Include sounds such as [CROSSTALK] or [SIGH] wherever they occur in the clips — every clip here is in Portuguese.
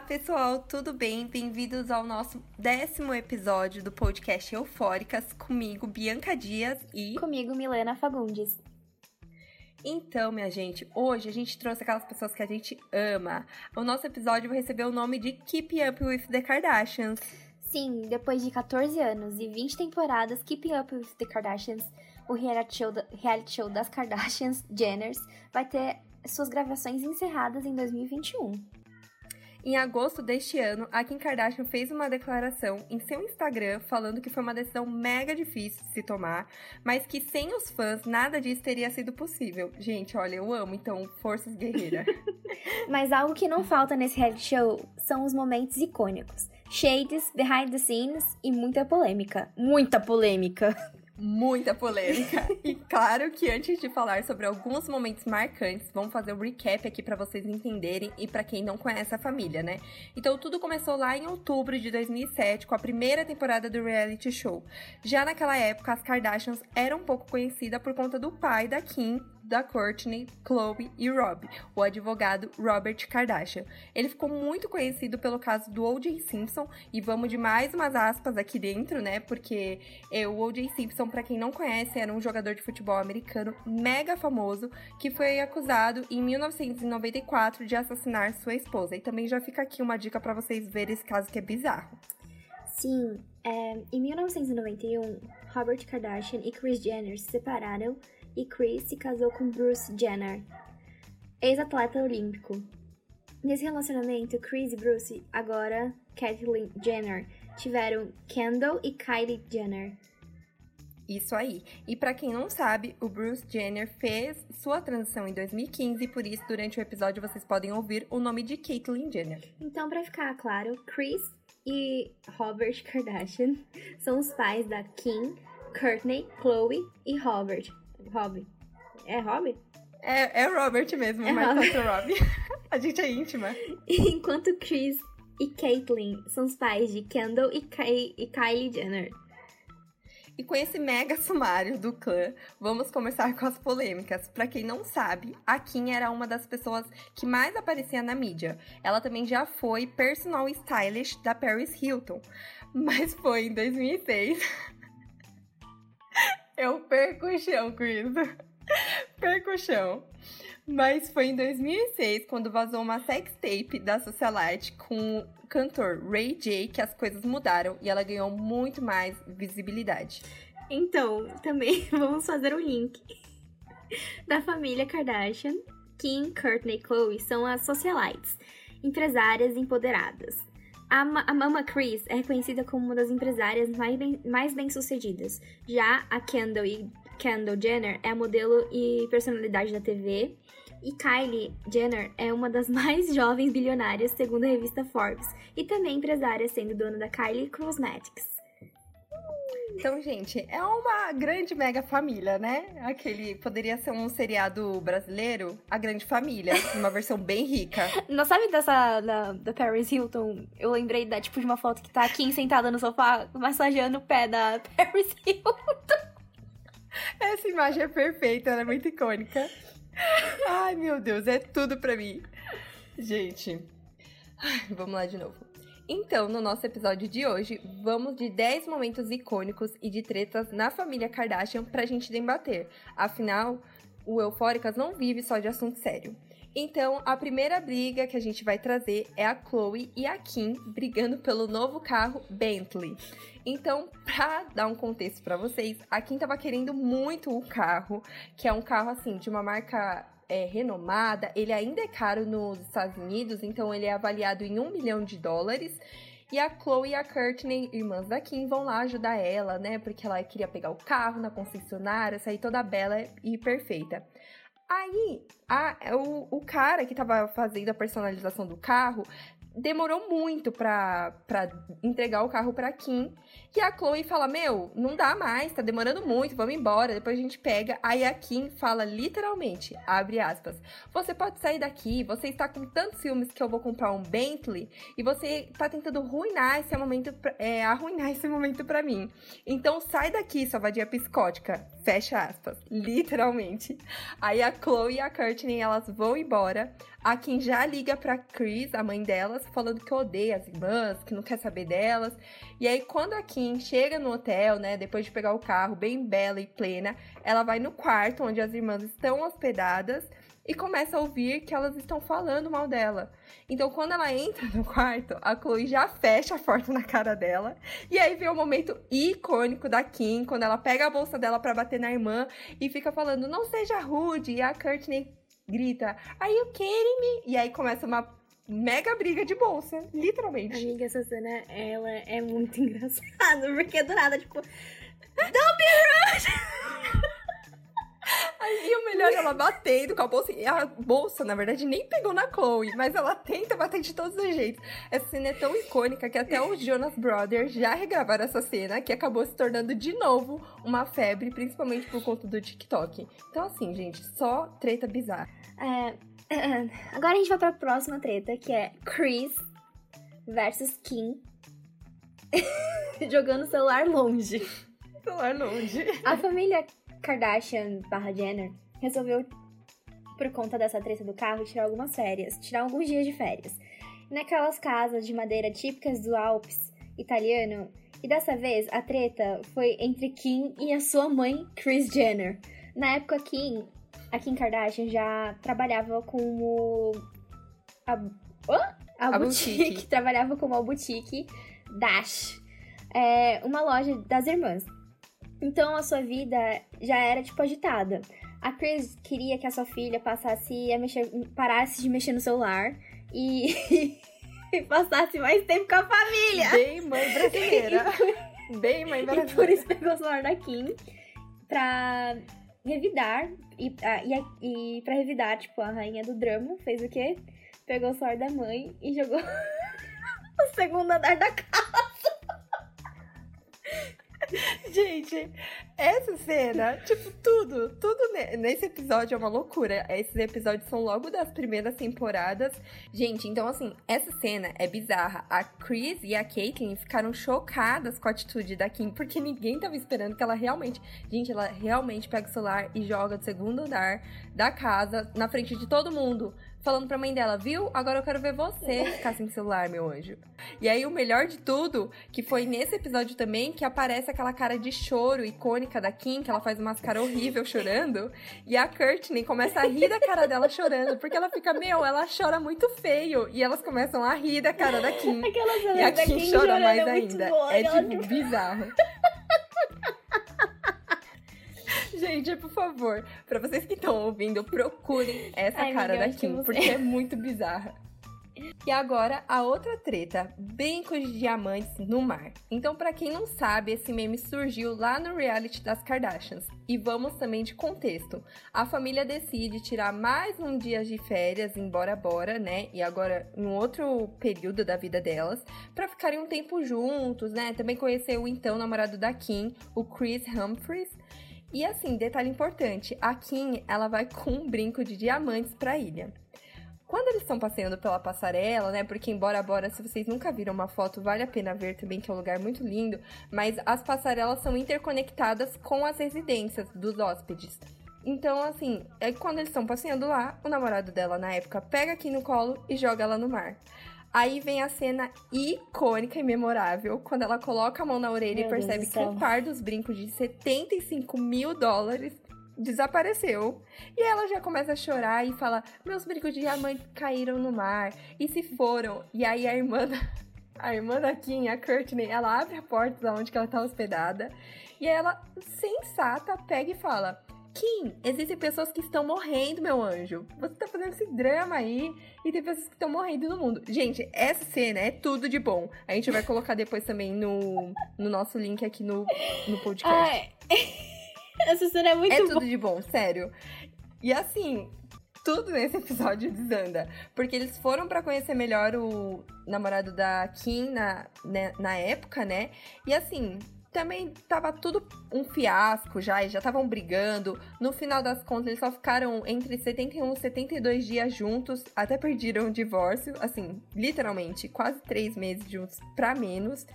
Olá, pessoal, tudo bem? Bem-vindos ao nosso décimo episódio do podcast Eufóricas, comigo, Bianca Dias e. Comigo, Milena Fagundes. Então, minha gente, hoje a gente trouxe aquelas pessoas que a gente ama. O nosso episódio vai receber o nome de Keep Up with the Kardashians. Sim, depois de 14 anos e 20 temporadas, Keeping Up with the Kardashians, o reality show, reality show das Kardashians, Jenners, vai ter suas gravações encerradas em 2021. Em agosto deste ano, a Kim Kardashian fez uma declaração em seu Instagram falando que foi uma decisão mega difícil de se tomar, mas que sem os fãs nada disso teria sido possível. Gente, olha, eu amo, então, forças guerreira. [LAUGHS] mas algo que não falta nesse reality show são os momentos icônicos. Shades, behind the scenes e muita polêmica. Muita polêmica! [LAUGHS] muita polêmica. [LAUGHS] e claro que antes de falar sobre alguns momentos marcantes, vamos fazer um recap aqui para vocês entenderem e para quem não conhece a família, né? Então tudo começou lá em outubro de 2007 com a primeira temporada do reality show. Já naquela época, as Kardashians eram um pouco conhecidas por conta do pai da Kim, da Courtney, Chloe e Rob, o advogado Robert Kardashian. Ele ficou muito conhecido pelo caso do O.J. Simpson e vamos de mais umas aspas aqui dentro, né? Porque é, o O.J. Simpson, para quem não conhece, era um jogador de futebol americano mega famoso que foi acusado em 1994 de assassinar sua esposa. E também já fica aqui uma dica para vocês verem esse caso que é bizarro. Sim, é, em 1991, Robert Kardashian e Kris Jenner se separaram e Chris se casou com Bruce Jenner, ex-atleta olímpico. Nesse relacionamento, Chris e Bruce, agora Caitlyn Jenner, tiveram Kendall e Kylie Jenner. Isso aí. E para quem não sabe, o Bruce Jenner fez sua transição em 2015 e por isso durante o episódio vocês podem ouvir o nome de Caitlyn Jenner. Então, para ficar claro, Chris e Robert Kardashian [LAUGHS] são os pais da Kim, Courtney, Chloe e Robert. Rob. É Rob? É, é Robert mesmo, é mas Robert. Rob. [LAUGHS] A gente é íntima. [LAUGHS] Enquanto Chris e Caitlyn são os pais de Kendall e, Ky e Kylie Jenner. E com esse mega sumário do clã, vamos começar com as polêmicas. Para quem não sabe, a Kim era uma das pessoas que mais aparecia na mídia. Ela também já foi personal stylist da Paris Hilton, mas foi em 2006 [LAUGHS] eu perco o chão com [LAUGHS] perco o chão. Mas foi em 2006, quando vazou uma sex tape da Socialite com o cantor Ray J, que as coisas mudaram e ela ganhou muito mais visibilidade. Então, também [LAUGHS] vamos fazer o um link [LAUGHS] da família Kardashian. Kim, Courtney e Chloe são as socialites, empresárias empoderadas. A, a Mama Chris é reconhecida como uma das empresárias mais bem, mais bem sucedidas. Já a Kendall e Kendall Jenner é a modelo e personalidade da TV. E Kylie Jenner é uma das [LAUGHS] mais jovens bilionárias, segundo a revista Forbes, e também empresária, sendo dona da Kylie Cosmetics. Então, gente, é uma grande mega família, né? Aquele poderia ser um seriado brasileiro, A Grande Família, uma versão bem rica. [LAUGHS] Não sabe dessa da, da Paris Hilton? Eu lembrei da tipo de uma foto que tá aqui sentada no sofá, massageando o pé da [LAUGHS] Paris Hilton. Essa imagem é perfeita, ela é muito icônica. Ai, meu Deus, é tudo pra mim. Gente, ai, vamos lá de novo. Então, no nosso episódio de hoje, vamos de 10 momentos icônicos e de tretas na família Kardashian pra gente debater. Afinal, o Eufóricas não vive só de assunto sério. Então, a primeira briga que a gente vai trazer é a Chloe e a Kim brigando pelo novo carro Bentley. Então, pra dar um contexto para vocês, a Kim tava querendo muito o carro, que é um carro assim de uma marca é, renomada, ele ainda é caro nos Estados Unidos, então ele é avaliado em um milhão de dólares. E a Chloe e a Courtney, irmãs da Kim, vão lá ajudar ela, né? Porque ela queria pegar o carro na concessionária, sair toda bela e perfeita. Aí, a, o, o cara que tava fazendo a personalização do carro demorou muito pra, pra entregar o carro pra Kim. E a Chloe fala: Meu, não dá mais, tá demorando muito, vamos embora, depois a gente pega. Aí a Kim fala literalmente: abre aspas. Você pode sair daqui, você está com tantos filmes que eu vou comprar um Bentley e você tá tentando arruinar esse momento, é, arruinar esse momento pra mim. Então sai daqui, sua vadia psicótica. Fecha aspas. Literalmente. Aí a Chloe e a Courtney elas vão embora. A Kim já liga pra Chris, a mãe delas, falando que odeia as irmãs, que não quer saber delas. E aí, quando a Kim chega no hotel, né, depois de pegar o carro, bem bela e plena, ela vai no quarto onde as irmãs estão hospedadas e começa a ouvir que elas estão falando mal dela. Então, quando ela entra no quarto, a Chloe já fecha a porta na cara dela. E aí vem o momento icônico da Kim, quando ela pega a bolsa dela para bater na irmã e fica falando: "Não seja rude". E a Courtney grita: "Are you kidding me?". E aí começa uma mega briga de bolsa, literalmente. Amiga, essa cena, ela é muito [LAUGHS] engraçada, porque do nada, tipo, Don't be ela batendo com a bolsa. E a bolsa, na verdade, nem pegou na Chloe, mas ela tenta bater de todos os jeitos. Essa cena é tão icônica que até os Jonas Brothers já regravaram essa cena, que acabou se tornando de novo uma febre, principalmente por conta do TikTok. Então, assim, gente, só treta bizarra. É, [CLEARS THROAT] agora a gente vai pra próxima treta, que é Chris versus Kim. [LAUGHS] Jogando o celular longe. Celular longe. A família Kardashian barra Jenner resolveu, por conta dessa treta do carro, tirar algumas férias, tirar alguns dias de férias. Naquelas casas de madeira típicas do Alpes italiano, e dessa vez a treta foi entre Kim e a sua mãe, Kris Jenner. Na época, Kim, a Kim Kardashian já trabalhava como a, oh? a, A boutique, boutique. [LAUGHS] trabalhava como a boutique Dash, é, uma loja das irmãs. Então a sua vida já era tipo agitada. A Chris queria que a sua filha passasse a mexer, parasse de mexer no celular e, [LAUGHS] e passasse mais tempo com a família. Bem mãe brasileira. [LAUGHS] Bem mãe E por brasileira. isso pegou o celular da Kim pra revidar. E, ah, e, e pra revidar, tipo, a rainha do drama fez o quê? Pegou o celular da mãe e jogou [LAUGHS] no segundo andar da casa. Gente, essa cena, tipo, tudo, tudo ne- nesse episódio é uma loucura. Esses episódios são logo das primeiras temporadas. Gente, então assim, essa cena é bizarra. A Chris e a Caitlyn ficaram chocadas com a atitude da Kim, porque ninguém tava esperando que ela realmente. Gente, ela realmente pega o celular e joga do segundo andar da casa na frente de todo mundo. Falando pra mãe dela, viu? Agora eu quero ver você ficar sem celular, meu anjo. E aí, o melhor de tudo, que foi nesse episódio também, que aparece aquela cara de choro icônica da Kim, que ela faz uma cara horrível chorando. E a Courtney começa a rir da cara dela chorando, porque ela fica, meu, ela chora muito feio. E elas começam a rir da cara da Kim. Aquela E a Kim Kim chora mais é ainda. boa. É Ela, tipo bizarro. Gente, por favor, pra vocês que estão ouvindo, procurem essa Ai, cara da Kim, porque é muito bizarra. E agora, a outra treta, brincos de diamantes no mar. Então, pra quem não sabe, esse meme surgiu lá no reality das Kardashians. E vamos também de contexto. A família decide tirar mais um dia de férias em Bora Bora, né? E agora em outro período da vida delas, pra ficarem um tempo juntos, né? Também conhecer o então namorado da Kim, o Chris Humphries. E assim, detalhe importante, a Kim, ela vai [LAUGHS] com um brinco de diamantes pra ilha. Quando eles estão passeando pela passarela, né? Porque embora Bora, se vocês nunca viram uma foto, vale a pena ver também, que é um lugar muito lindo. Mas as passarelas são interconectadas com as residências dos hóspedes. Então, assim, é quando eles estão passeando lá, o namorado dela na época pega aqui no colo e joga ela no mar. Aí vem a cena icônica e memorável, quando ela coloca a mão na orelha Meu e percebe que um céu. par dos brincos de 75 mil dólares desapareceu. E ela já começa a chorar e fala: Meus brincos de diamante caíram no mar e se foram. E aí a irmã [LAUGHS] a irmã da Kim, a Courtney, ela abre a porta da onde que ela tá hospedada. E ela, sensata, pega e fala: Kim, existem pessoas que estão morrendo, meu anjo. Você tá fazendo esse drama aí e tem pessoas que estão morrendo no mundo. Gente, essa cena é tudo de bom. A gente vai colocar depois também no, no nosso link aqui no, no podcast. Ai, [LAUGHS] [LAUGHS] essa cena é muito É tudo de bom, sério. E assim, tudo nesse [LAUGHS] episódio desanda. Porque eles foram pra conhecer melhor o namorado da Kim na, né, na época, né? E assim, também tava tudo um fiasco já, e já estavam brigando. No final das contas, eles só ficaram entre 71 e 72 dias juntos, até perderam o divórcio, assim, literalmente, quase três meses juntos pra menos.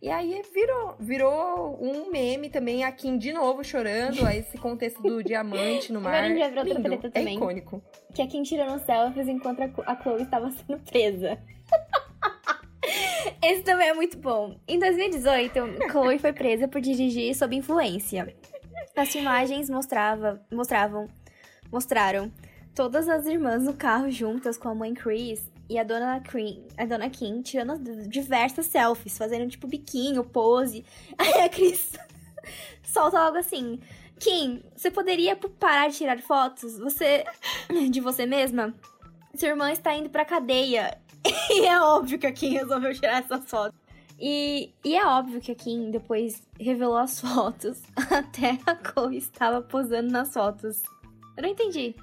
E aí virou, virou um meme também, a Kim de novo chorando, a esse contexto do diamante no mar. Agora a gente Lindo, treta é também. icônico. Que a Kim tirando selfies enquanto a Chloe estava sendo presa. [LAUGHS] Esse também é muito bom. Em 2018, Chloe foi presa por dirigir sob influência. As filmagens mostrava, mostravam, mostraram todas as irmãs no carro juntas com a mãe Chris e a dona, Kim, a dona Kim tirando diversas selfies, fazendo tipo biquinho, pose. [LAUGHS] Aí a Chris [LAUGHS] solta logo assim: Kim, você poderia parar de tirar fotos? Você. [LAUGHS] de você mesma? Sua irmã está indo pra cadeia. e é óbvio que a Kim resolveu tirar essas fotos. E, e é óbvio que a Kim depois revelou as fotos. Até a Chloe estava posando nas fotos. Eu não entendi.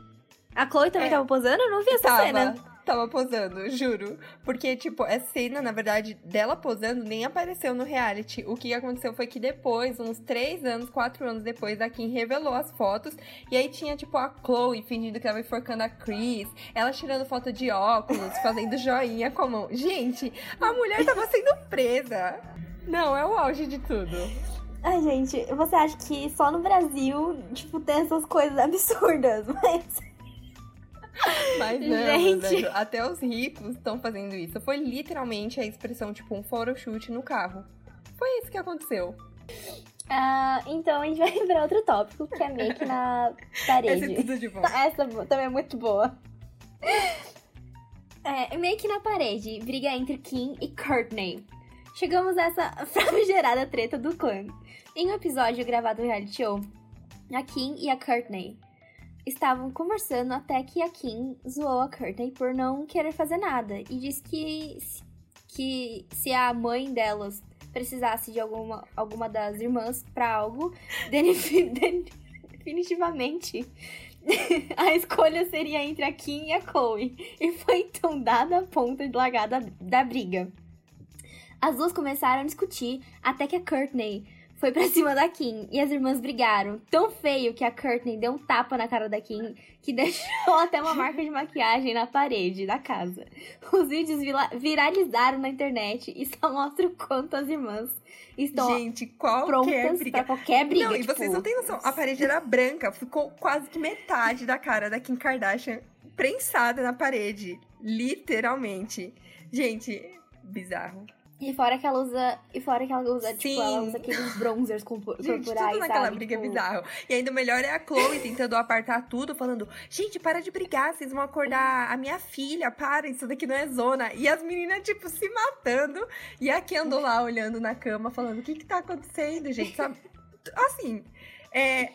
A Chloe também estava é, posando? Eu não vi essa tava. cena tava posando, juro. Porque, tipo, essa cena, na verdade, dela posando nem apareceu no reality. O que aconteceu foi que depois, uns três anos, quatro anos depois, a Kim revelou as fotos. E aí tinha, tipo, a Chloe fingindo que ela enforcando a Chris. Ela tirando foto de óculos, fazendo joinha com a mão. Gente, a mulher tava sendo presa. Não, é o auge de tudo. Ai, gente, você acha que só no Brasil, tipo, tem essas coisas absurdas, [LAUGHS] mas mas não, Gente. Velho, até os ricos estão fazendo isso. Foi literalmente a expressão, tipo, um photoshoot no carro. Foi isso que aconteceu. Ah, então a gente vai [LAUGHS] para outro tópico, que é make na parede. Essa é tudo de bom. Essa também é muito boa. É, make na parede, briga entre Kim e Courtney. Chegamos a essa [LAUGHS] famigerada treta do clã. Em um episódio gravado no reality show, a Kim e a Courtney estavam conversando até que a Kim zoou a Courtney por não querer fazer nada e disse que, que se a mãe delas precisasse de alguma, alguma das irmãs para algo, [LAUGHS] definitivamente [LAUGHS] a escolha seria entre a Kim e a Chloe. E foi então dada a ponta de largada da briga. As duas começaram a discutir até que a Courtney foi pra [LAUGHS] cima da Kim e as irmãs brigaram. Tão feio que a Courtney deu um tapa na cara da Kim que [LAUGHS] deixou até uma marca de maquiagem na parede da casa. Os vídeos viralizaram na internet e só mostram o quanto as irmãs estão Gente, prontas briga. pra qualquer briga. Não, tipo... e vocês não têm noção, a parede era branca, ficou quase que metade da cara da Kim Kardashian prensada na parede. Literalmente. Gente, bizarro. E fora que ela usa. E fora que ela usa, Sim. tipo, ela usa aqueles bronzers [LAUGHS] corporais. Gente, tudo naquela sabe? briga tipo... bizarro. E ainda melhor é a Chloe tentando apartar tudo, falando: gente, para de brigar, vocês vão acordar a minha filha, para, isso daqui não é zona. E as meninas, tipo, se matando. E a Kendall lá olhando na cama, falando: o que que tá acontecendo, gente? Sabe? Assim, é.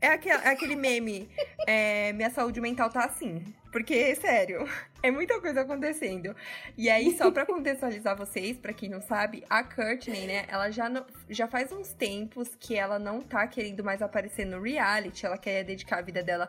É aquele, é aquele meme, é, minha saúde mental tá assim. Porque, sério, [LAUGHS] é muita coisa acontecendo. E aí, só pra contextualizar vocês, para quem não sabe, a Courtney, né, ela já, no, já faz uns tempos que ela não tá querendo mais aparecer no reality, ela quer dedicar a vida dela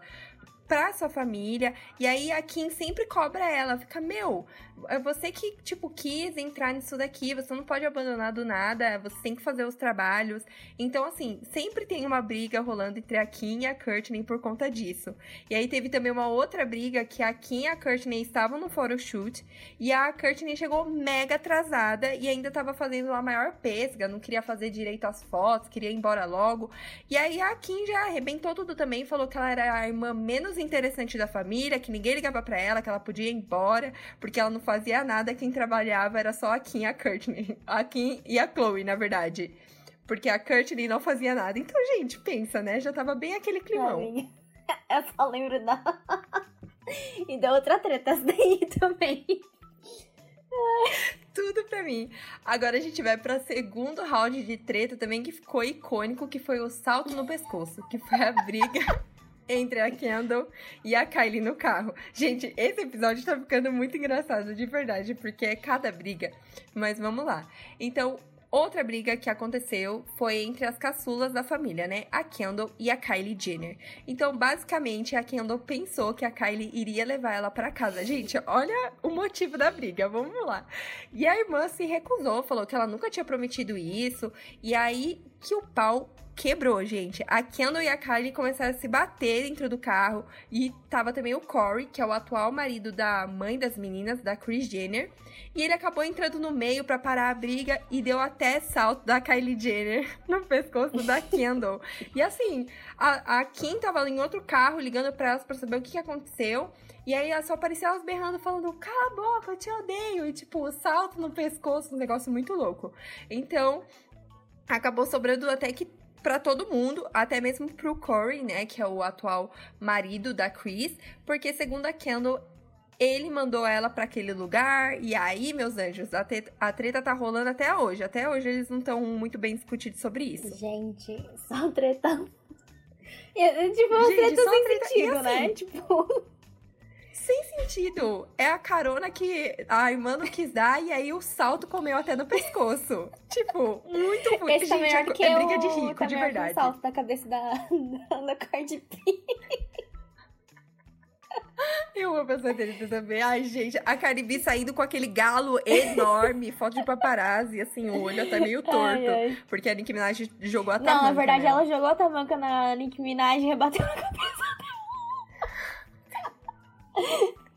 pra sua família. E aí a Kim sempre cobra ela, fica, meu, é você que, tipo, quis entrar nisso daqui, você não pode abandonar do nada, você tem que fazer os trabalhos. Então, assim, sempre tem uma briga rolando entre a Kim e a Courtney por conta disso. E aí teve também uma outra briga que a Kim e a Courtney estavam no photoshoot e a Courtney chegou mega atrasada e ainda tava fazendo a maior pesga, não queria fazer direito às fotos, queria ir embora logo. E aí a Kim já arrebentou tudo também, falou que ela era a irmã menos interessante da família, que ninguém ligava para ela, que ela podia ir embora, porque ela não fazia nada, quem trabalhava era só a Kim e a Courtney. A Kim e a Chloe, na verdade. Porque a Courtney não fazia nada. Então, gente, pensa, né? Já tava bem aquele climão. [LAUGHS] Eu só lembro da. [LAUGHS] e da outra treta daí [LAUGHS] também. Tudo pra mim. Agora a gente vai pra segundo round de treta também que ficou icônico, que foi o salto no pescoço, que foi a briga entre a Kendall e a Kylie no carro. Gente, esse episódio tá ficando muito engraçado, de verdade, porque é cada briga. Mas vamos lá. Então, Outra briga que aconteceu foi entre as caçulas da família, né? A Kendall e a Kylie Jenner. Então, basicamente, a Kendall pensou que a Kylie iria levar ela para casa. Gente, olha o motivo da briga, vamos lá. E a irmã se recusou, falou que ela nunca tinha prometido isso. E aí que o pau quebrou, gente. A Kendall e a Kylie começaram a se bater dentro do carro. E tava também o Corey, que é o atual marido da mãe das meninas, da Kris Jenner. E ele acabou entrando no meio para parar a briga e deu até salto da Kylie Jenner [LAUGHS] no pescoço da [LAUGHS] Kendall. e assim, a, a Kim tava em outro carro ligando para elas pra saber o que, que aconteceu. E aí só aparecia elas berrando, falando, cala a boca, eu te odeio. E tipo, salto no pescoço, um negócio muito louco. Então, acabou sobrando até que para todo mundo, até mesmo pro Corey, né, que é o atual marido da Chris, porque segundo a Kendall, ele mandou ela para aquele lugar, e aí, meus anjos, a treta, a treta tá rolando até hoje. Até hoje eles não estão muito bem discutidos sobre isso. Gente, só treta. [LAUGHS] tipo, uma Gente, treta sem treta... sentido, né? assim, né? Tipo [LAUGHS] sem sentido. É a carona que a irmã não quis dar e aí o salto comeu até no pescoço. [LAUGHS] tipo, muito ruim. Esse tá Gente, tá é, que é briga de rico, tá de verdade. o salto da cabeça da, da Cardi B. [LAUGHS] Eu amo essa treta também. Ai, gente, a Cardi B saindo com aquele galo enorme, foto de paparazzi, assim, o olho até meio torto. Ai, ai. Porque a Nicki Minaj jogou a tamanca. Não, na verdade, ela jogou a tamanca na Nicki Minaj e rebateu na cabeça [LAUGHS]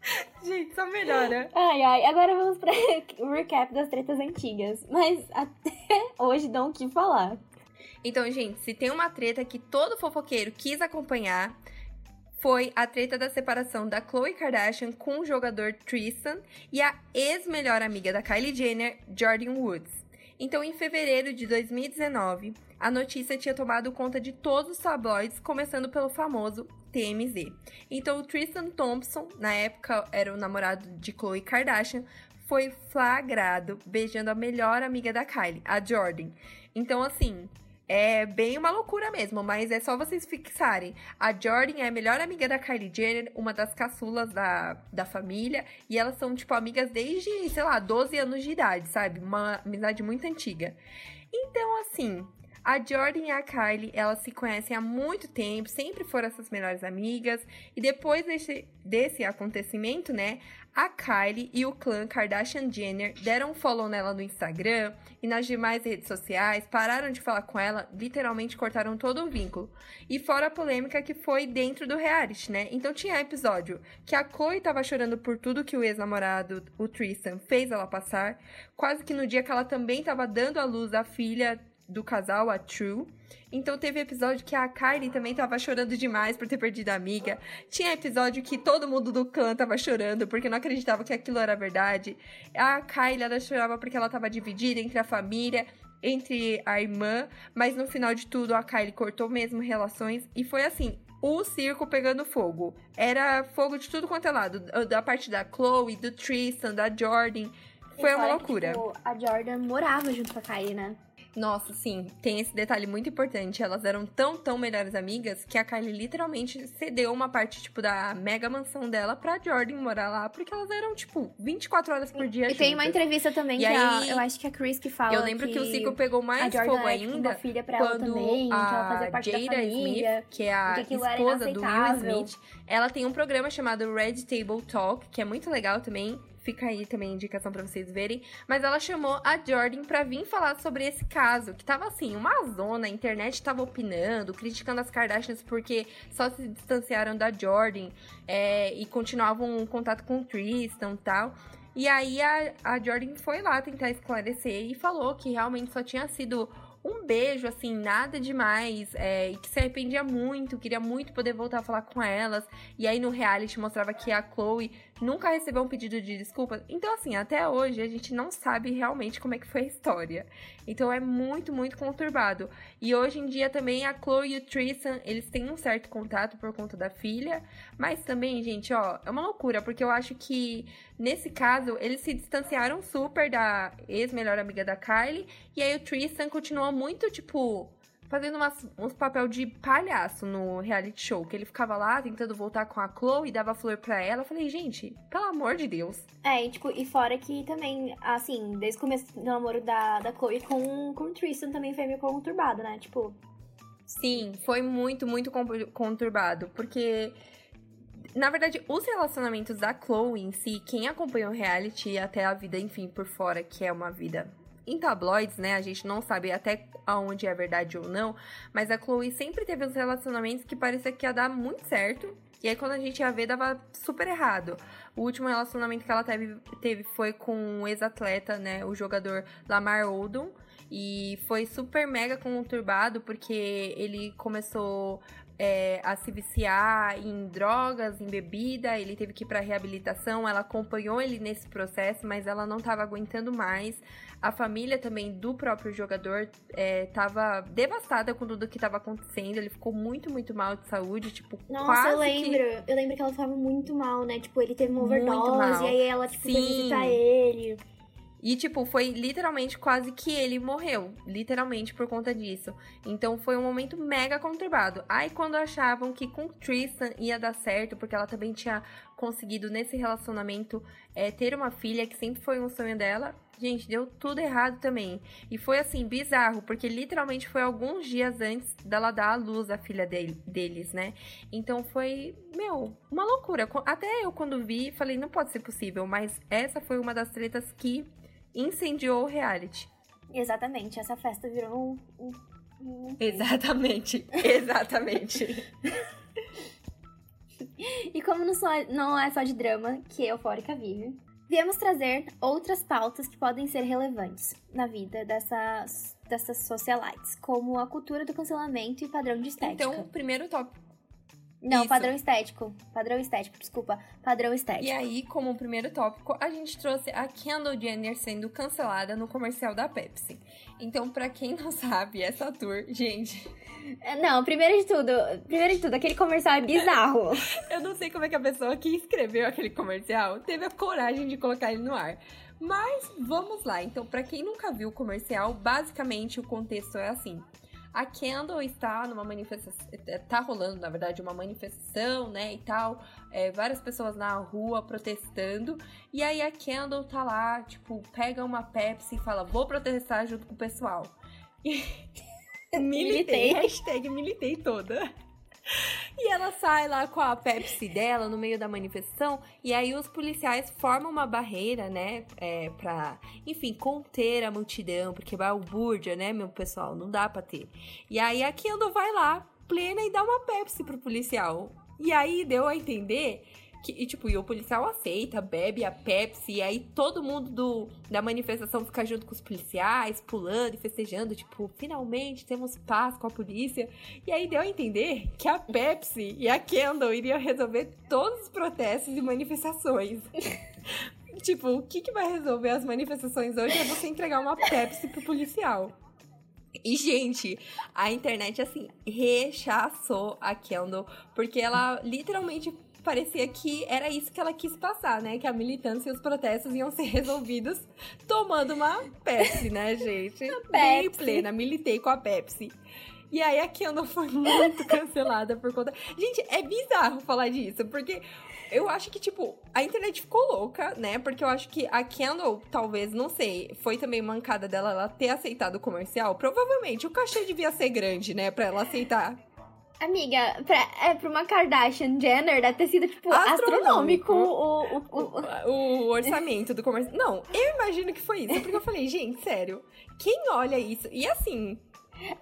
Gente, só melhora. Ai, ai. Agora vamos pra [LAUGHS] recap das tretas antigas. Mas até [LAUGHS] hoje dão o que falar. Então, gente, se tem uma treta que todo fofoqueiro quis acompanhar, foi a treta da separação da Khloe Kardashian com o jogador Tristan e a ex-melhor amiga da Kylie Jenner, Jordan Woods. Então, em fevereiro de 2019, a notícia tinha tomado conta de todos os tabloides, começando pelo famoso TMZ. Então, o Tristan Thompson, na época era o namorado de Khloe Kardashian, foi flagrado beijando a melhor amiga da Kylie, a Jordan. Então, assim, é bem uma loucura mesmo, mas é só vocês fixarem. A Jordan é a melhor amiga da Kylie Jenner, uma das caçulas da, da família, e elas são, tipo, amigas desde, sei lá, 12 anos de idade, sabe? Uma amizade muito antiga. Então, assim, a Jordan e a Kylie, elas se conhecem há muito tempo, sempre foram essas melhores amigas. E depois desse, desse acontecimento, né, a Kylie e o clã Kardashian Jenner deram um follow nela no Instagram e nas demais redes sociais, pararam de falar com ela, literalmente cortaram todo o vínculo. E fora a polêmica que foi dentro do reality, né? Então tinha episódio que a Chloe tava chorando por tudo que o ex-namorado, o Tristan, fez ela passar, quase que no dia que ela também tava dando à luz a filha do casal, a True. Então teve episódio que a Kylie também tava chorando demais por ter perdido a amiga. Tinha episódio que todo mundo do clã tava chorando porque não acreditava que aquilo era verdade. A Kylie, ela chorava porque ela tava dividida entre a família, entre a irmã, mas no final de tudo a Kylie cortou mesmo relações e foi assim, o circo pegando fogo. Era fogo de tudo quanto é lado, da parte da Chloe, do Tristan, da Jordan. Foi uma loucura. Que, tipo, a Jordan morava junto com a Kylie, né? Nossa, sim, tem esse detalhe muito importante. Elas eram tão, tão melhores amigas que a Kylie literalmente cedeu uma parte, tipo, da mega mansão dela pra Jordan morar lá, porque elas eram, tipo, 24 horas por dia. E juntas. tem uma entrevista também e que aí, a, eu acho que a Chris que fala. Eu lembro que, que o ciclo pegou mais fogo é, tipo, ainda. Filha pra quando ela também, a que Jada Smith, que é a esposa do Will Smith, ela tem um programa chamado Red Table Talk, que é muito legal também. Fica aí também a indicação para vocês verem. Mas ela chamou a Jordan para vir falar sobre esse caso, que tava assim, uma zona, a internet tava opinando, criticando as Kardashians porque só se distanciaram da Jordan é, e continuavam um contato com o Tristan e tal. E aí a, a Jordan foi lá tentar esclarecer e falou que realmente só tinha sido um beijo, assim, nada demais, é, e que se arrependia muito, queria muito poder voltar a falar com elas. E aí no reality mostrava que a Chloe nunca recebeu um pedido de desculpas. Então, assim, até hoje a gente não sabe realmente como é que foi a história. Então é muito, muito conturbado. E hoje em dia também a Chloe e o Tristan, eles têm um certo contato por conta da filha. Mas também, gente, ó, é uma loucura, porque eu acho que nesse caso eles se distanciaram super da ex-melhor amiga da Kylie. E aí o Tristan continuou muito, tipo fazendo umas, uns papel de palhaço no reality show. Que ele ficava lá tentando voltar com a Chloe e dava flor pra ela. Eu falei, gente, pelo amor de Deus. É, e, tipo, e fora que também, assim, desde o começo do namoro da, da Chloe com, com o Tristan também foi meio conturbado, né? Tipo. Sim, foi muito, muito conturbado. Porque. Na verdade, os relacionamentos da Chloe em si, quem acompanha o reality até a vida, enfim, por fora, que é uma vida em tabloides, né? A gente não sabe até aonde é verdade ou não, mas a Chloe sempre teve uns relacionamentos que parecia que ia dar muito certo. E aí, quando a gente ia ver, dava super errado. O último relacionamento que ela teve, teve foi com um ex-atleta, né? O jogador Lamar Odom. E foi super mega conturbado, porque ele começou é, a se viciar em drogas, em bebida, ele teve que ir para reabilitação. Ela acompanhou ele nesse processo, mas ela não estava aguentando mais. A família também do próprio jogador estava é, devastada com tudo que estava acontecendo. Ele ficou muito, muito mal de saúde, tipo, Nossa, quase eu lembro. Que... Eu lembro que ela estava muito mal, né? Tipo, ele teve uma overdose, e aí ela, tipo, Sim. foi visitar ele. E, tipo, foi literalmente quase que ele morreu. Literalmente por conta disso. Então foi um momento mega conturbado. Aí quando achavam que com Tristan ia dar certo, porque ela também tinha conseguido nesse relacionamento é, ter uma filha, que sempre foi um sonho dela. Gente, deu tudo errado também. E foi assim, bizarro, porque literalmente foi alguns dias antes dela dar à luz a filha dele, deles, né? Então foi, meu, uma loucura. Até eu, quando vi, falei, não pode ser possível, mas essa foi uma das tretas que incendiou o reality. Exatamente, essa festa virou um. um... Exatamente, [LAUGHS] exatamente. e como não, só, não é só de drama que Eufórica vive, viemos trazer outras pautas que podem ser relevantes na vida dessas, dessas socialites, como a cultura do cancelamento e padrão de estética. Então, o primeiro tópico não, Isso. padrão estético. Padrão estético, desculpa. Padrão estético. E aí, como primeiro tópico, a gente trouxe a Kendall Jenner sendo cancelada no comercial da Pepsi. Então, para quem não [LAUGHS] sabe, essa tour, gente. É, não, primeiro de tudo, primeiro de tudo, aquele comercial é bizarro. [LAUGHS] Eu não sei como é que a pessoa que escreveu aquele comercial teve a coragem de colocar ele no ar. Mas vamos lá. Então, para quem nunca viu o comercial, basicamente o contexto é assim: a Kendall está numa manifestação, tá rolando, na verdade, uma manifestação, né, e tal, é, várias pessoas na rua protestando, e aí a Kendall tá lá, tipo, pega uma Pepsi e fala, vou protestar junto com o pessoal. [LAUGHS] E... militei, hashtag militei toda. E ela sai lá com a Pepsi dela no meio da manifestação, e aí os policiais formam uma barreira, né, é, pra, enfim, conter a multidão, porque o balbúrdia, né, meu pessoal, não dá pra ter. E aí a Kendall vai lá, plena, e dá uma Pepsi pro policial. E aí deu a entender que, e, tipo, e o policial aceita, bebe a Pepsi, e aí todo mundo do, da manifestação fica junto com os policiais, pulando e festejando, tipo, finalmente temos paz com a polícia. E aí deu a entender que a Pepsi e a Kendall iriam resolver todos os protestos e manifestações. [LAUGHS] tipo, o que, que vai resolver as manifestações hoje é você entregar uma Pepsi pro policial. E, gente, a internet, assim, rechaçou a Kendall, porque ela literalmente parecia que era isso que ela quis passar, né? Que a militância e os protestos iam ser resolvidos tomando uma Pepsi, né, gente? A Bem plena, militei com a Pepsi. E aí a Kendall foi muito [LAUGHS] cancelada por conta. Gente, é bizarro falar disso, porque eu acho que, tipo, a internet ficou louca, né? Porque eu acho que a Kendall, talvez, não sei, foi também mancada dela ela ter aceitado o comercial. Provavelmente o cachê devia ser grande, né? Pra ela aceitar. Amiga, pra, é, pra uma Kardashian Jenner deve ter sido, tipo, astronômico, astronômico o, o, o, o, orçamento do comércio. Não, eu imagino que foi isso. Porque eu falei, gente, sério, quem olha isso? E assim,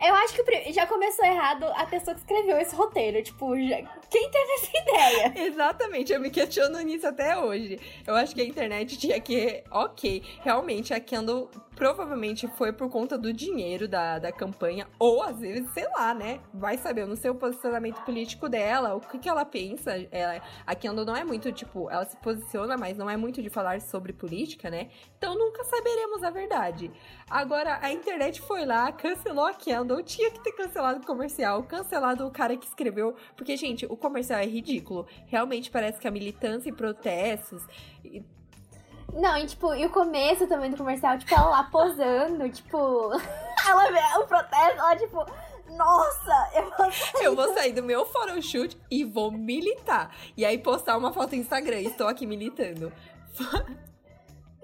eu acho que já começou errado a pessoa que escreveu esse roteiro. Tipo, já... quem teve essa ideia? [LAUGHS] Exatamente, eu me questiono nisso até hoje. Eu acho que a internet tinha que. Ok, realmente a Kendall provavelmente foi por conta do dinheiro da, da campanha, ou às vezes, sei lá, né? Vai saber, eu não sei o posicionamento político dela, o que, que ela pensa. Ela, a Kendall não é muito, tipo, ela se posiciona, mas não é muito de falar sobre política, né? Então nunca saberemos a verdade. Agora, a internet foi lá, cancelou a Kendall, tinha que ter cancelado o comercial, cancelado o cara que escreveu, porque, gente, o comercial é ridículo. Realmente parece que a militância e protestos não, e tipo, e o começo também do comercial, tipo, ela lá posando, tipo, [LAUGHS] ela vê o protesto, ela tipo, nossa, eu vou sair. Eu vou sair do meu photoshoot e vou militar. E aí postar uma foto no Instagram, estou aqui militando.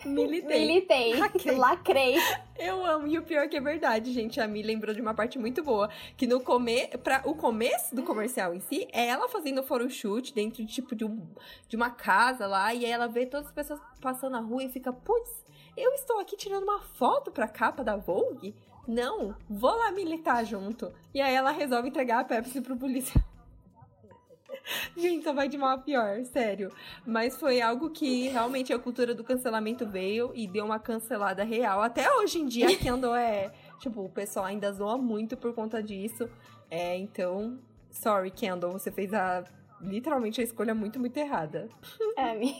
Militei. Militei. Lacrei. Lacrei. Eu amo. E o pior é que é verdade, gente. A Mi lembrou de uma parte muito boa. Que no come... pra... o começo do comercial em si é ela fazendo photoshoot dentro de tipo de, um... de uma casa lá. E aí ela vê todas as pessoas passando na rua e fica, putz, eu estou aqui tirando uma foto pra capa da Vogue? Não, vou lá militar junto. E aí ela resolve entregar a Pepsi pro policial. [LAUGHS] Gente, só vai de mal a pior, sério. Mas foi algo que realmente a cultura do cancelamento veio e deu uma cancelada real. Até hoje em dia, que andou é. Tipo, o pessoal ainda zoa muito por conta disso. É, então, sorry, Kendall, você fez a literalmente a escolha muito, muito errada. É, mi...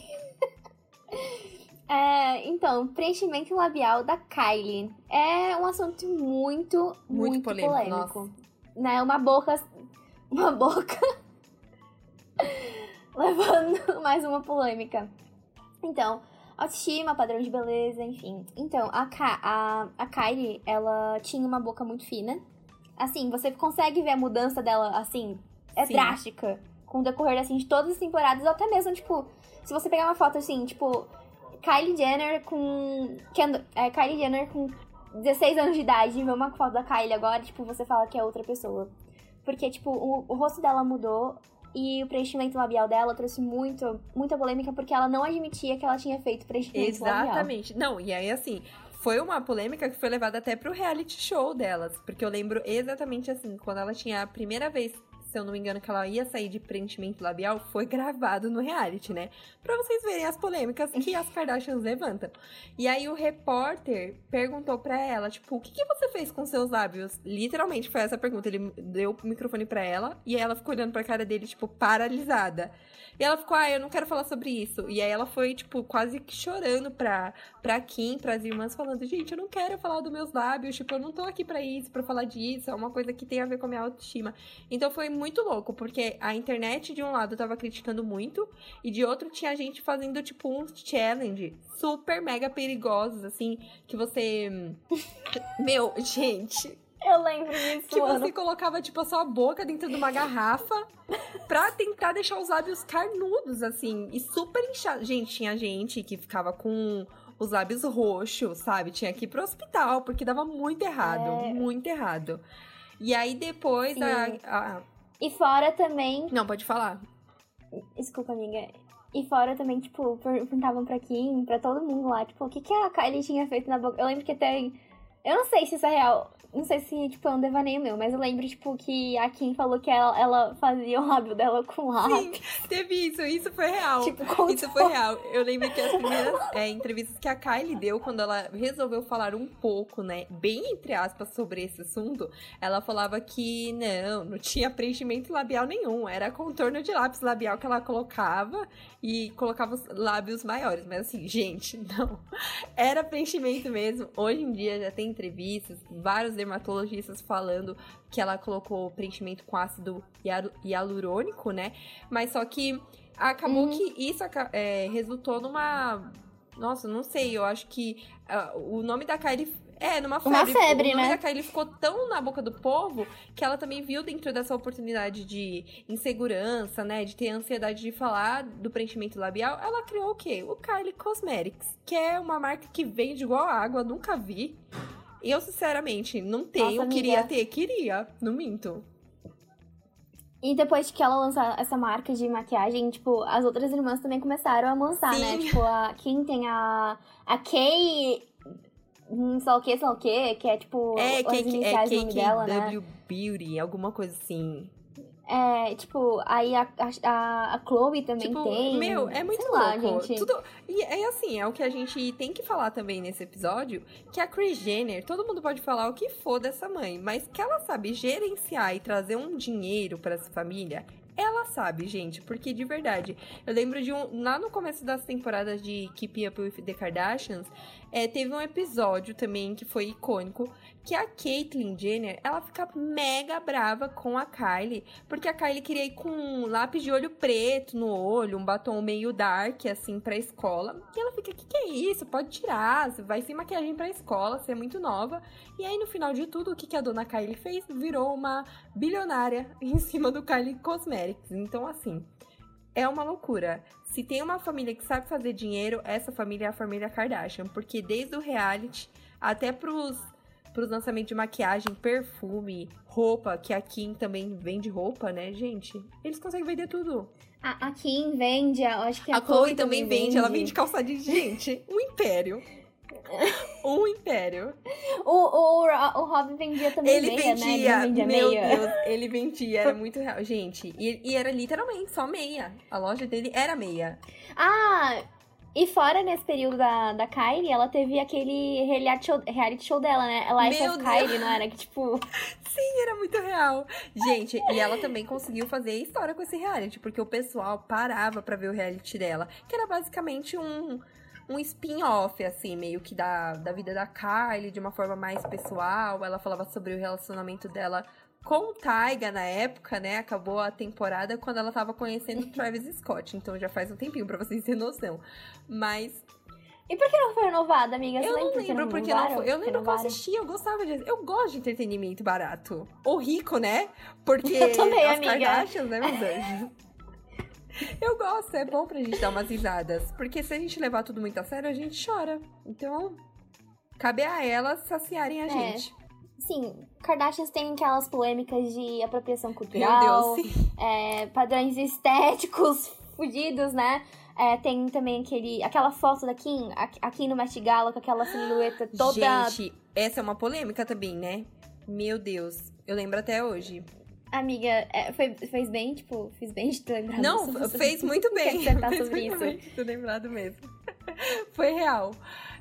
[LAUGHS] é, então, preenchimento labial da Kylie. É um assunto muito, muito, Muito polêmico, polêmico. Né? Uma boca. Uma boca. [LAUGHS] Levando mais uma polêmica. Então, autoestima, padrão de beleza, enfim. Então, a, Ka a, a Kylie, ela tinha uma boca muito fina. Assim, você consegue ver a mudança dela, assim, é Sim. drástica. Com o decorrer, assim, de todas as temporadas, ou até mesmo, tipo, se você pegar uma foto, assim, tipo, Kylie Jenner com... É, Kylie Jenner com 16 anos de idade e ver uma foto da Kylie agora, tipo, você fala que é outra pessoa. Porque, tipo, o, o rosto dela mudou e o preenchimento labial dela trouxe muito, muita polêmica porque ela não admitia que ela tinha feito preenchimento labial. Exatamente. Não, e aí assim, foi uma polêmica que foi levada até pro reality show delas. Porque eu lembro exatamente assim, quando ela tinha a primeira vez, se eu não me engano, que ela ia sair de preenchimento labial, foi [LAUGHS] gravado no reality, né? Pra vocês verem as polêmicas que as Kardashians levantam. E aí o repórter perguntou pra ela, tipo, o que, que você fez com seus lábios? Literalmente foi essa pergunta. Ele deu o microfone pra ela e ela ficou olhando pra cara dele, tipo, paralisada. E ela ficou, ah, eu não quero falar sobre isso. E aí ela foi, tipo, quase que chorando pra, pra Kim, pras irmãs, falando, gente, eu não quero falar dos meus lábios, tipo, eu não tô aqui pra isso, pra falar disso, é uma coisa que tem a ver com a minha autoestima. Então foi muito louco, porque a internet, de um lado, tava criticando muito, e de outro tinha gente fazendo, tipo, uns challenge super mega perigosos, assim, que você. [LAUGHS] Meu, gente, Eu lembro disso, que mano. você colocava, tipo, a sua boca dentro de uma garrafa pra tentar deixar os lábios carnudos, assim, e super inchados. Gente, tinha gente que ficava com os lábios roxos, sabe? Tinha que ir pro hospital, porque dava muito errado, É. muito errado. E aí depois a, a- E fora também. Não, pode falar. Desculpa, amiga. E fora também, tipo, per- perguntavam pra Kim, pra todo mundo lá, tipo, o que, que a Kylie tinha feito na boca. Eu lembro que até. Eu não sei se isso é real. Não sei se, tipo, é um devaneio meu, mas eu lembro, tipo, que a Kim falou que ela, ela fazia o lábio dela com lápis. Sim, teve isso, isso foi real. Tipo, com Isso foi real. Eu lembro que as primeiras é, entrevistas que a Kylie deu, quando ela resolveu falar um pouco, né, bem entre aspas, sobre esse assunto, ela falava que não, não tinha preenchimento labial nenhum. Era contorno de lápis labial que ela colocava e colocava os lábios maiores. Mas assim, gente, [LAUGHS] não. Era preenchimento mesmo. Hoje em dia já tem entrevistas, vários dermatologistas falando que ela colocou preenchimento com ácido hialu- hialurônico, né? Mas só que acabou Uhum. que isso é, resultou numa. Nossa, não sei, eu acho que ah, o nome da Kylie. É, numa febre. Uma febre, o nome né? da Kylie ficou tão na boca do povo que ela também viu dentro dessa oportunidade de insegurança, né? De ter ansiedade de falar do preenchimento labial. Ela criou o quê? O Kylie Cosmetics, que é uma marca que vende igual água, nunca vi. Eu, sinceramente, não tenho, amiga. queria ter, queria, não minto. E depois que ela lançou essa marca de maquiagem, tipo, as outras irmãs também começaram a lançar, Sim. né? Tipo, a Kim tem a. A Kay. hum, Sei lá o que, sei lá o que, que é tipo É, as Cake, é iniciais do nome dela, né? KKW Beauty, alguma coisa assim. É, tipo, aí a, a, a Chloe também tipo, tem. meu, é muito lá, louco. gente. Tudo... E é assim, é o que a gente tem que falar também nesse episódio, que a Kris Jenner, todo mundo pode falar o que for dessa mãe, mas que ela sabe gerenciar e trazer um dinheiro pra essa família, ela sabe, gente, porque de verdade, eu lembro de um, lá no começo das temporadas de Keep Up with the Kardashians, é, teve um episódio também que foi icônico, que a Caitlyn Jenner, ela fica mega brava com a Kylie, porque a Kylie queria ir com um lápis de olho preto no olho, um batom meio dark, assim, pra escola. E ela fica, que que é isso? Pode tirar, você vai sem maquiagem pra escola, você é muito nova. E aí, no final de tudo, o que, que a dona Kylie fez? Virou uma bilionária [LAUGHS] em cima do Kylie Cosmetics. Então, assim, é uma loucura. Se tem uma família que sabe fazer dinheiro, essa família é a família Kardashian. Porque desde o reality até pros, pros lançamentos de maquiagem, perfume, roupa, que a Kim também vende roupa, né, gente? Eles conseguem vender tudo. A, a Kim vende, eu acho que a, A Chloe também vende, ela vende calça de gente. Um império. Um império. O, o, o Robin vendia também Ele meia, né? vendia, Ele não vendia meu meia. Deus, ele vendia, era [LAUGHS] muito real. Gente, e, e era literalmente só meia. A loja dele era meia. Ah, e fora nesse período da, da Kylie, ela teve aquele reality show, reality show dela, né? Life Meu of Deus. Kylie, não era? Que tipo. [LAUGHS] Sim, era muito real. Gente, e ela também conseguiu fazer história com esse reality, porque o pessoal parava pra ver o reality dela, que era basicamente um, um spin-off, assim, meio que da, da vida da Kylie, de uma forma mais pessoal. Ela falava sobre o relacionamento dela com o Taiga na época, né? Acabou a temporada quando ela tava conhecendo o Travis Scott. Então já faz um tempinho pra vocês terem noção. Mas E por que não foi renovada, amiga? Você eu não lembro porque não foi. Eu lembro que eu assistia, eu gostava de. Eu gosto de entretenimento barato. Ou rico, né? [LAUGHS] Porque Eu também, as amiga. Kardashians, né, meus anjos? Eu gosto, é bom pra gente dar umas risadas. Porque se a gente levar tudo muito a sério, a gente chora. Então, cabe a elas saciarem a É. gente. Sim, Kardashians tem aquelas polêmicas de apropriação cultural. Meu Deus, sim. é, padrões estéticos [LAUGHS] fudidos, né? É, tem também aquele, aquela foto da Kim, aqui no Met Gala, com aquela silhueta toda... Gente, essa é uma polêmica também, né? Meu Deus, eu lembro até hoje. Amiga, é, foi, fez bem, tipo, fiz bem de ter lembrado Não, disso. Fez muito bem. dissertar fez sobre muito isso? bem ter lembrado mesmo. [LAUGHS] Foi real.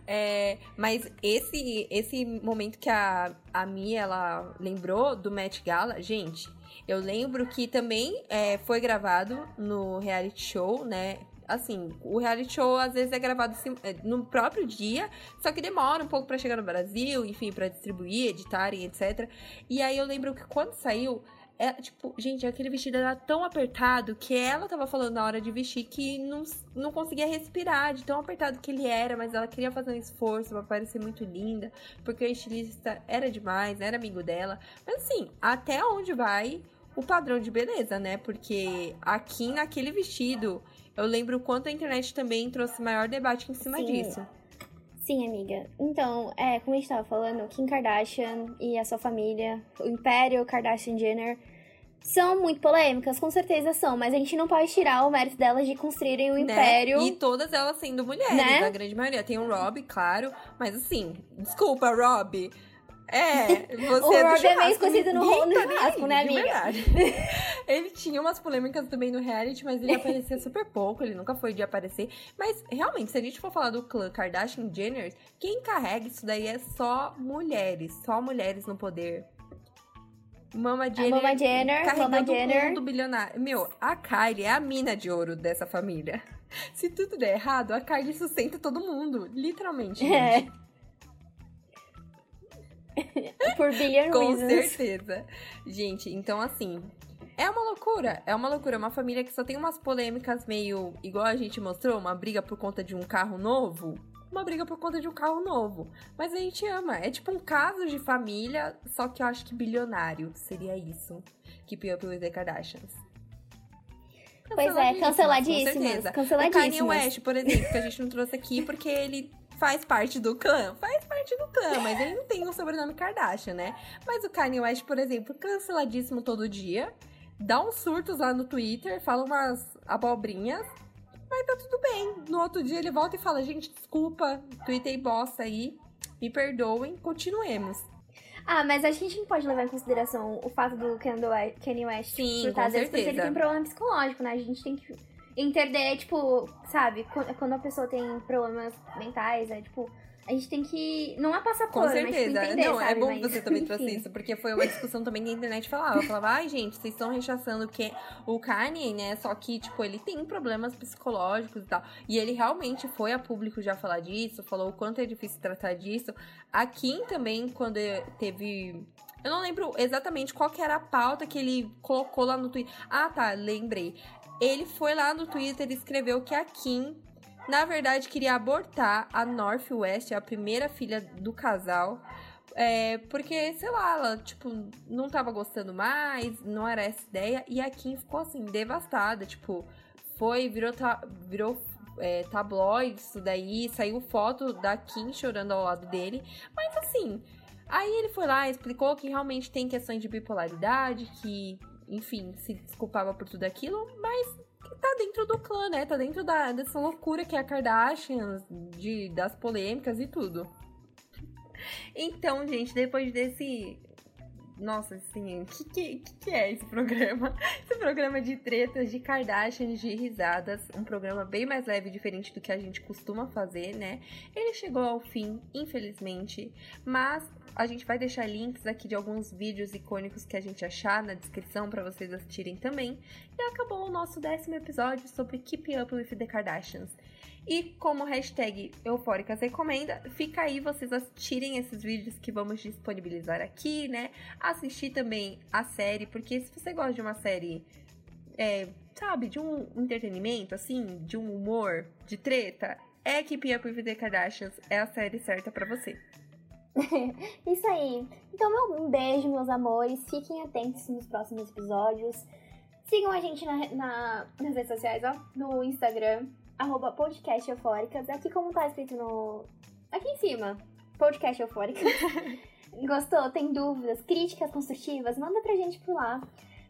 É, mas esse, esse momento que a, a Mia, ela lembrou do Met Gala, gente, eu lembro que também é, foi gravado no reality show, né? Assim, o reality show às vezes é gravado é, no próprio dia, só que demora um pouco pra chegar no Brasil, enfim, pra distribuir, editarem, etc. E aí eu lembro que quando saiu, é, tipo, gente, aquele vestido era tão apertado que ela tava falando na hora de vestir que não, não conseguia respirar de tão apertado que ele era, mas ela queria fazer um esforço pra parecer muito linda, porque o estilista era demais, era amigo dela. Mas assim, até onde vai o padrão de beleza, né? Porque aqui naquele vestido, eu lembro o quanto a internet também trouxe maior debate em cima Sim. disso. Sim, amiga. Então, é, como a gente tava falando, Kim Kardashian e a sua família, o Império Kardashian Jenner, são muito polêmicas, com certeza são, mas a gente não pode tirar o mérito delas de construírem o né? Império. E todas elas sendo mulheres, Né? a grande maioria. Tem o Rob, claro, mas assim, desculpa, Rob. É, você O é Rob é mais conhecido no- no tá nem churrasco, né, amiga? verdade. [LAUGHS] Ele tinha umas polêmicas também no reality, mas ele aparecia super pouco, ele nunca foi de aparecer. Mas, realmente, se a gente for falar do clã Kardashian Jenner, quem carrega isso daí é só mulheres, só mulheres no poder. Mama Jenner, Mama Jenner, carregando Mama o Jenner. mundo bilionário. Meu, a Kylie é a mina de ouro dessa família. [LAUGHS] Se tudo der errado, a Kylie sustenta todo mundo, literalmente. É. [LAUGHS] Por billion Com reasons. certeza. Gente, então assim. É uma loucura, é uma loucura. Uma família que só tem umas polêmicas meio. igual a gente mostrou, uma briga por conta de um carro novo. Uma briga por conta de um carro novo. Mas a gente ama. É tipo um caso de família, só que eu acho que bilionário seria isso. Keep Up with the Kardashians. Pois é, Com canceladíssimas. certeza. O Kanye Canceladíssimas. West, por exemplo, que a gente não trouxe aqui porque ele faz parte do clã. Faz parte do clã, mas ele não tem o sobrenome Kardashian, né? Mas o Kanye West, por exemplo, canceladíssimo todo dia. Dá uns surtos lá no Twitter, fala umas abobrinhas. Mas tá tudo bem. No outro dia ele volta e fala: gente, desculpa, tuitei bosta aí. Me perdoem, continuemos. Ah, mas acho que a gente não pode levar em consideração o fato do Kanye West, Sim, surtar, com às vezes, porque ele tem problema psicológico, né? A gente tem que entender, tipo, sabe, quando a pessoa tem problemas mentais, é tipo, a gente tem que. Não é passar Com mas tipo, certeza. entender, não, é sabe? bom Mas, que você também trouxe isso, porque foi uma discussão também que a internet falava. Falava, ai, gente, vocês estão rechaçando que o Kanye, né? Só que, tipo, ele tem problemas psicológicos e tal. E ele realmente foi a público já falar disso, falou o quanto é difícil tratar disso. A Kim também, quando teve. Eu não lembro exatamente qual que era a pauta que ele colocou lá no Twitter. Ah, tá, lembrei. Ele foi lá no Twitter e escreveu que a Kim na verdade, queria abortar a Northwest, a primeira filha do casal. É, porque, sei lá, ela, tipo, não tava gostando mais, não era essa ideia. E a Kim ficou, assim, devastada. Tipo, foi, virou, ta, virou é, tabloide isso daí, saiu foto da Kim chorando ao lado dele. Mas assim, aí ele foi lá, explicou que realmente tem questões de bipolaridade, que, enfim, se desculpava por tudo aquilo, mas tá dentro do clã, né? Tá dentro da, dessa loucura que é a Kardashian, de, das polêmicas e tudo. Então, gente, depois desse nossa, assim, o que, que, que, é esse programa? [LAUGHS] Esse programa de tretas, de Kardashian, de risadas. Um programa bem mais leve diferente do que a gente costuma fazer, né? Ele chegou ao fim, infelizmente. Mas a gente vai deixar links aqui de alguns vídeos icônicos que a gente achar na descrição para vocês assistirem também. E acabou o nosso décimo episódio sobre Keep Up with the Kardashians. E como hashtag Eufóricas recomenda, fica aí vocês assistirem esses vídeos que vamos disponibilizar aqui, né? Assistir também a série, porque se você gosta de uma série, é, sabe, de um entretenimento, assim, de um humor, de treta, é Keep Up with the Kardashians é a série certa para você. [LAUGHS] Isso aí. Então, meu, um beijo, meus amores. Fiquem atentos nos próximos episódios. Sigam a gente na, na, nas redes sociais, ó, no Instagram, arroba podcast eufóricas. Aqui como tá escrito no. Aqui em cima. Podcast eufóricas. [LAUGHS] Gostou? Tem dúvidas, críticas construtivas? Manda pra gente por lá.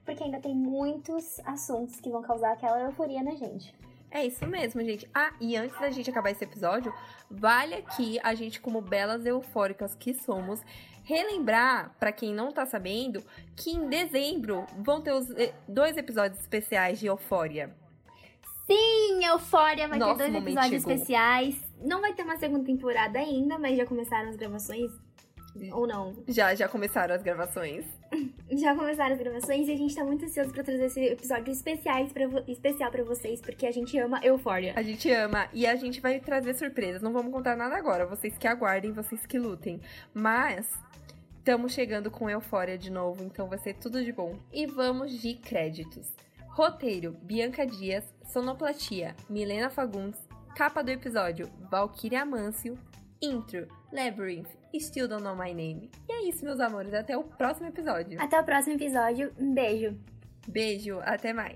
Porque ainda tem muitos assuntos que vão causar aquela euforia na gente. É isso mesmo, gente. Ah, e antes da gente acabar esse episódio, vale aqui a gente, como belas eufóricas que somos, relembrar, para quem não tá sabendo, que em dezembro vão ter os eh, dois episódios especiais de Eufória. Sim, Eufória vai Nossa, ter dois episódios chegou. especiais. Não vai ter uma segunda temporada ainda, mas já começaram as gravações. Ou não? Já, já começaram as gravações. já começaram as gravações e a gente tá muito ansioso pra trazer esse episódio especiais pra, especial pra vocês, porque a gente ama Eufória. A gente ama e a gente vai trazer surpresas. Não vamos contar nada agora, vocês que aguardem, vocês que lutem. Mas estamos chegando com Eufória de novo, então vai ser tudo de bom. E vamos de créditos. Roteiro: Bianca Dias, Sonoplastia: Milena Fagundes, capa do episódio: Valkyria Amâncio, intro: Labyrinth, Still Don't Know My Name. E é isso, meus amores, até o próximo episódio. Até o próximo episódio, um beijo. Beijo, até mais.